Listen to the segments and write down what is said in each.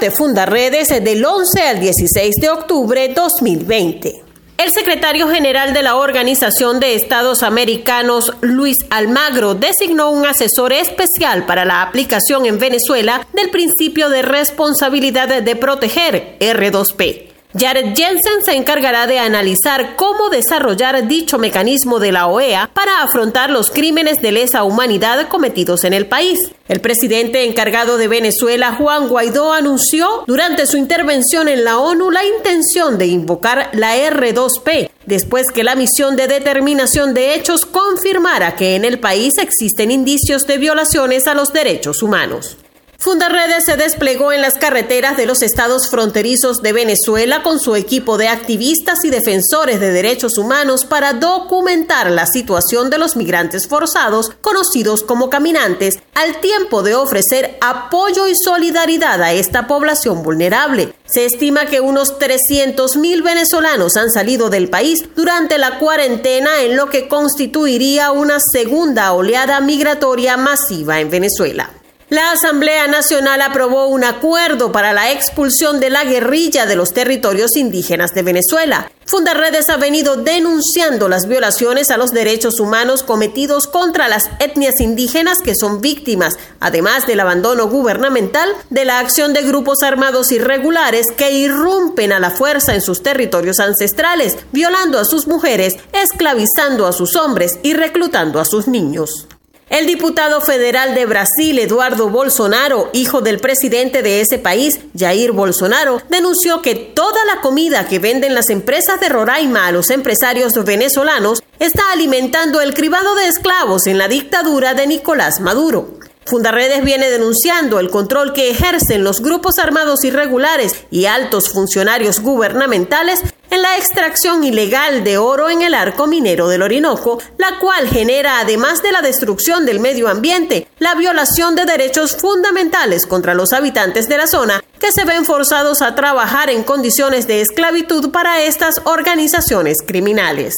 Reporte Fundaredes del 11 al 16 de octubre 2020. El secretario general de la Organización de Estados Americanos, Luis Almagro, designó un asesor especial para la aplicación en Venezuela del principio de responsabilidad de proteger, R2P. Jared Jensen se encargará de analizar cómo desarrollar dicho mecanismo de la OEA para afrontar los crímenes de lesa humanidad cometidos en el país. El presidente encargado de Venezuela, Juan Guaidó, anunció durante su intervención en la ONU la intención de invocar la R2P después que la misión de determinación de hechos confirmara que en el país existen indicios de violaciones a los derechos humanos. Fundarredes se desplegó en las carreteras de los estados fronterizos de Venezuela con su equipo de activistas y defensores de derechos humanos para documentar la situación de los migrantes forzados, conocidos como caminantes, al tiempo de ofrecer apoyo y solidaridad a esta población vulnerable. Se estima que unos 300.000 venezolanos han salido del país durante la cuarentena en lo que constituiría una segunda oleada migratoria masiva en Venezuela. La Asamblea Nacional aprobó un acuerdo para la expulsión de la guerrilla de los territorios indígenas de Venezuela. Fundarredes ha venido denunciando las violaciones a los derechos humanos cometidos contra las etnias indígenas que son víctimas, además del abandono gubernamental, de la acción de grupos armados irregulares que irrumpen a la fuerza en sus territorios ancestrales, violando a sus mujeres, esclavizando a sus hombres y reclutando a sus niños. El diputado federal de Brasil, Eduardo Bolsonaro, hijo del presidente de ese país, Jair Bolsonaro, denunció que toda la comida que venden las empresas de Roraima a los empresarios venezolanos está alimentando el cribado de esclavos en la dictadura de Nicolás Maduro. Fundarredes viene denunciando el control que ejercen los grupos armados irregulares y altos funcionarios gubernamentales en la extracción ilegal de oro en el arco minero del Orinoco, la cual genera, además de la destrucción del medio ambiente, la violación de derechos fundamentales contra los habitantes de la zona que se ven forzados a trabajar en condiciones de esclavitud para estas organizaciones criminales.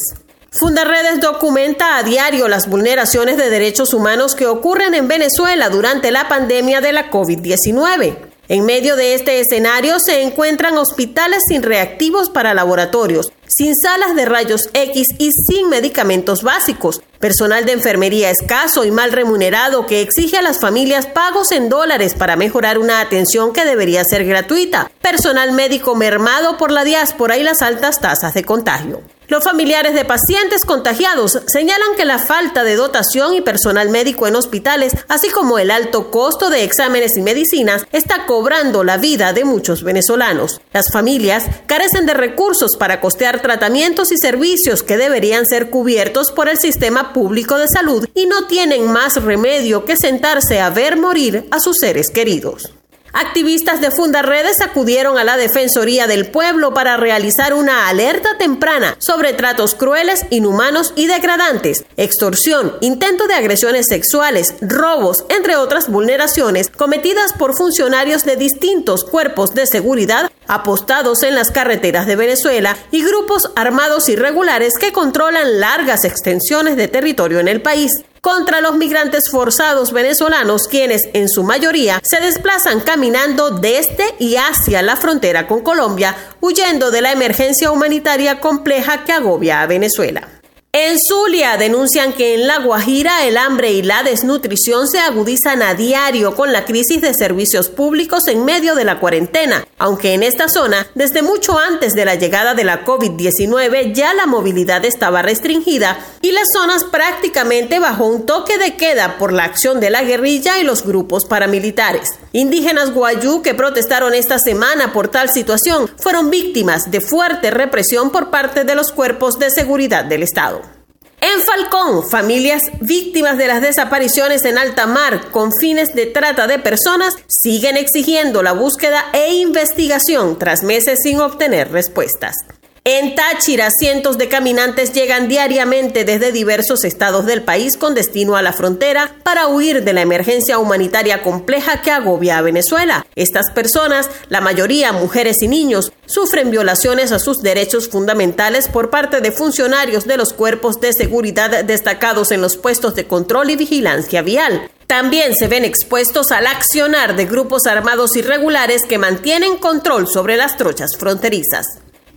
Fundarredes documenta a diario las vulneraciones de derechos humanos que ocurren en Venezuela durante la pandemia de la COVID-19. En medio de este escenario se encuentran hospitales sin reactivos para laboratorios, sin salas de rayos X y sin medicamentos básicos, personal de enfermería escaso y mal remunerado que exige a las familias pagos en dólares para mejorar una atención que debería ser gratuita, personal médico mermado por la diáspora y las altas tasas de contagio. Los familiares de pacientes contagiados señalan que la falta de dotación y personal médico en hospitales, así como el alto costo de exámenes y medicinas, está cobrando la vida de muchos venezolanos. Las familias carecen de recursos para costear tratamientos y servicios que deberían ser cubiertos por el sistema público de salud y no tienen más remedio que sentarse a ver morir a sus seres queridos. Activistas de Fundarredes acudieron a la Defensoría del Pueblo para realizar una alerta temprana sobre tratos crueles, inhumanos y degradantes, extorsión, intento de agresiones sexuales, robos, entre otras vulneraciones cometidas por funcionarios de distintos cuerpos de seguridad apostados en las carreteras de Venezuela y grupos armados irregulares que controlan largas extensiones de territorio en el país contra los migrantes forzados venezolanos, quienes en su mayoría se desplazan caminando desde y hacia la frontera con Colombia, huyendo de la emergencia humanitaria compleja que agobia a Venezuela. En Zulia denuncian que en La Guajira el hambre y la desnutrición se agudizan a diario con la crisis de servicios públicos en medio de la cuarentena, aunque en esta zona, desde mucho antes de la llegada de la COVID-19, ya la movilidad estaba restringida y las zonas prácticamente bajo un toque de queda por la acción de la guerrilla y los grupos paramilitares. Indígenas guayú que protestaron esta semana por tal situación fueron víctimas de fuerte represión por parte de los cuerpos de seguridad del Estado. En Falcón, familias víctimas de las desapariciones en alta mar con fines de trata de personas siguen exigiendo la búsqueda e investigación tras meses sin obtener respuestas. En Táchira, cientos de caminantes llegan diariamente desde diversos estados del país con destino a la frontera para huir de la emergencia humanitaria compleja que agobia a Venezuela. Estas personas, la mayoría mujeres y niños, sufren violaciones a sus derechos fundamentales por parte de funcionarios de los cuerpos de seguridad destacados en los puestos de control y vigilancia vial. también se ven expuestos al accionar de grupos armados irregulares que mantienen control sobre las trochas fronterizas.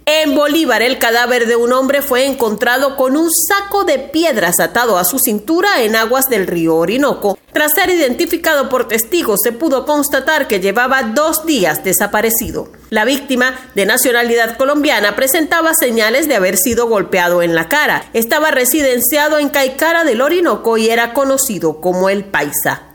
En Bolívar, el cadáver de un hombre fue encontrado con un saco de piedras atado a su cintura en aguas del río Orinoco. Tras ser identificado por testigos, se pudo constatar que llevaba dos días desaparecido. La víctima, de nacionalidad colombiana, presentaba señales de haber sido golpeado en la cara. Estaba residenciado en Caicara del Orinoco y era conocido como el Paisa.